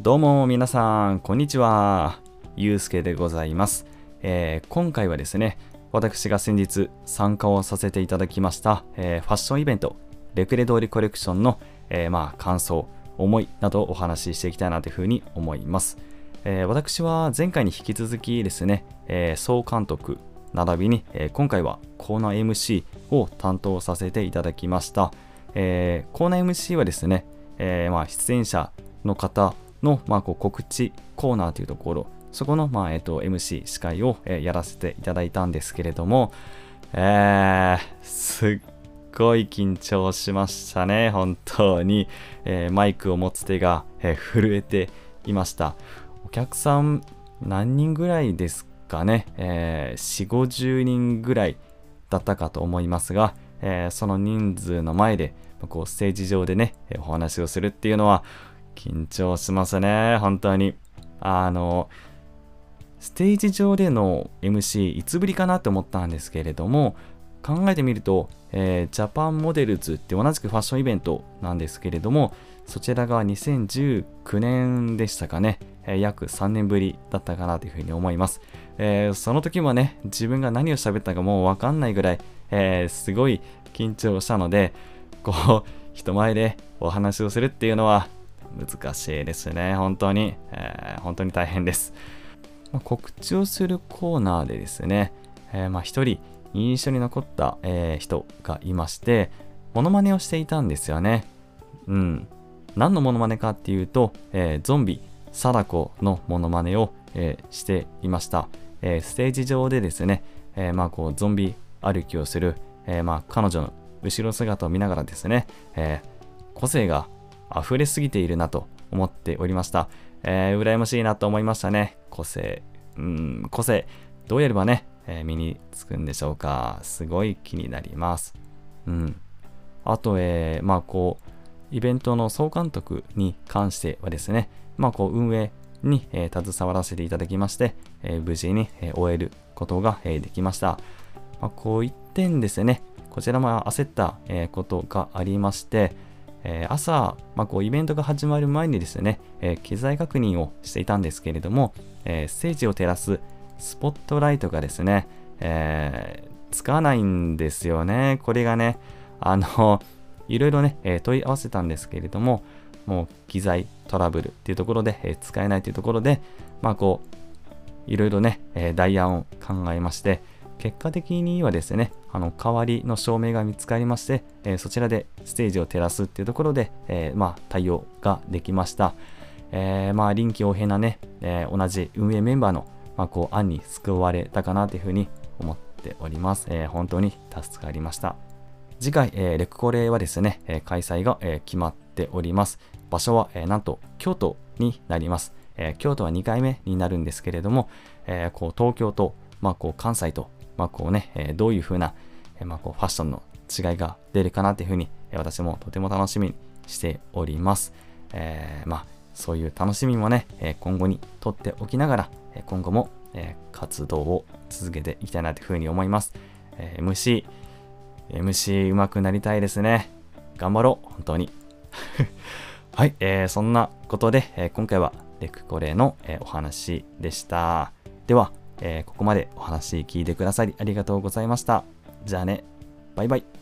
どうも皆さん、こんにちは。ゆうすけでございます、えー今回はですね、私が先日参加をさせていただきました、えーファッションイベント、レクレ通りコレクションの、えーまあ、感想、思いなどをお話ししていきたいなというふうに思います。え私は前回に引き続きですね、え総監督並びに、え今回はコーナー MC を担当させていただきました。えコーナー MC はですね、えまあ、出演者の方の、まあ、こう告知コーナーというところ、そこの、まあえっと MC、司会を、えやらせていただいたんですけれども、えー、すっごい緊張しましたね、本当に。えーマイクを持つ手が、え震えていました。お客さん何人ぐらいですかね、えー、4、50人ぐらいだったかと思いますが、えーその人数の前で、こうステージ上でね、お話をするっていうのは緊張しますね、本当に。あの、ステージ上での MC いつぶりかなと思ったんですけれども、考えてみると、えージャパンモデルズって同じくファッションイベントなんですけれども、そちらが2019年でしたかね、えー約3年ぶりだったかなというふうに思います。えーその時はね、自分が何を喋ったかもうわかんないぐらい、えーすごい緊張したので、こう、人前でお話をするっていうのは難しいですね、本当に。えー本当に大変です。まあ告知をするコーナーでですね、えーまあ一人印象に残った、えー人がいまして、モノマネをしていたんですよね。うん。何のモノマネかっていうと、えーゾンビ、貞子のモノマネを、えーしていました。えーステージ上でですね、えーまあこうゾンビ歩きをする、えーまあ彼女の後ろ姿を見ながらですね、えー個性が溢れすぎているなと思っておりました。えー羨ましいなと思いましたね。個性。うん、個性。どうやればね、えー身につくんでしょうか。すごい気になります。うん。あと、えーまあこう、イベントの総監督に関してはですね、まあこう、運営に、えー携わらせていただきまして、えー無事に、えー終えることが、えーできました。まあ、こう一点ですね、こちらも焦った、えーことがありまして、えー朝、まあ、こうイベントが始まる前にですね、えー機材確認をしていたんですけれども、えーステージを照らすスポットライトがですね、えーつかないんですよね。これがね、あの、いろいろね、え問い合わせたんですけれども、もう機材トラブルっていうところで、え使えないというところで、まあこう、いろいろね、えー代案を考えまして、結果的にはですね、あの代わりの照明が見つかりまして、えーそちらでステージを照らすっていうところで、えーまあ、対応ができました。えーまあ、臨機応変なね、え同じ運営メンバーの、まあ、こう案に救われたかなというふうに思っております。え本当に助かりました。次回、えレクコレはですね、え開催が、え決まっております。場所は、えなんと京都になります。え京都は2回目になるんですけれども、えこう東京と、まあ、こう関西と、まあこうねえどういう風な、えまあ、こうファッションの違いが出るかなというふうに、え私もとても楽しみにしております。えーまあ、そういう楽しみもね、え今後にとっておきながら、え今後も、え活動を続けていきたいなというふうに思います。えー MC、MC 上手くなりたいですね。頑張ろう、本当に。はい、えーそんなことで、え今回はレクコレの、えお話でした。では、えーここまでお話聞いてくださりありがとうございました。じゃあね、バイバイ。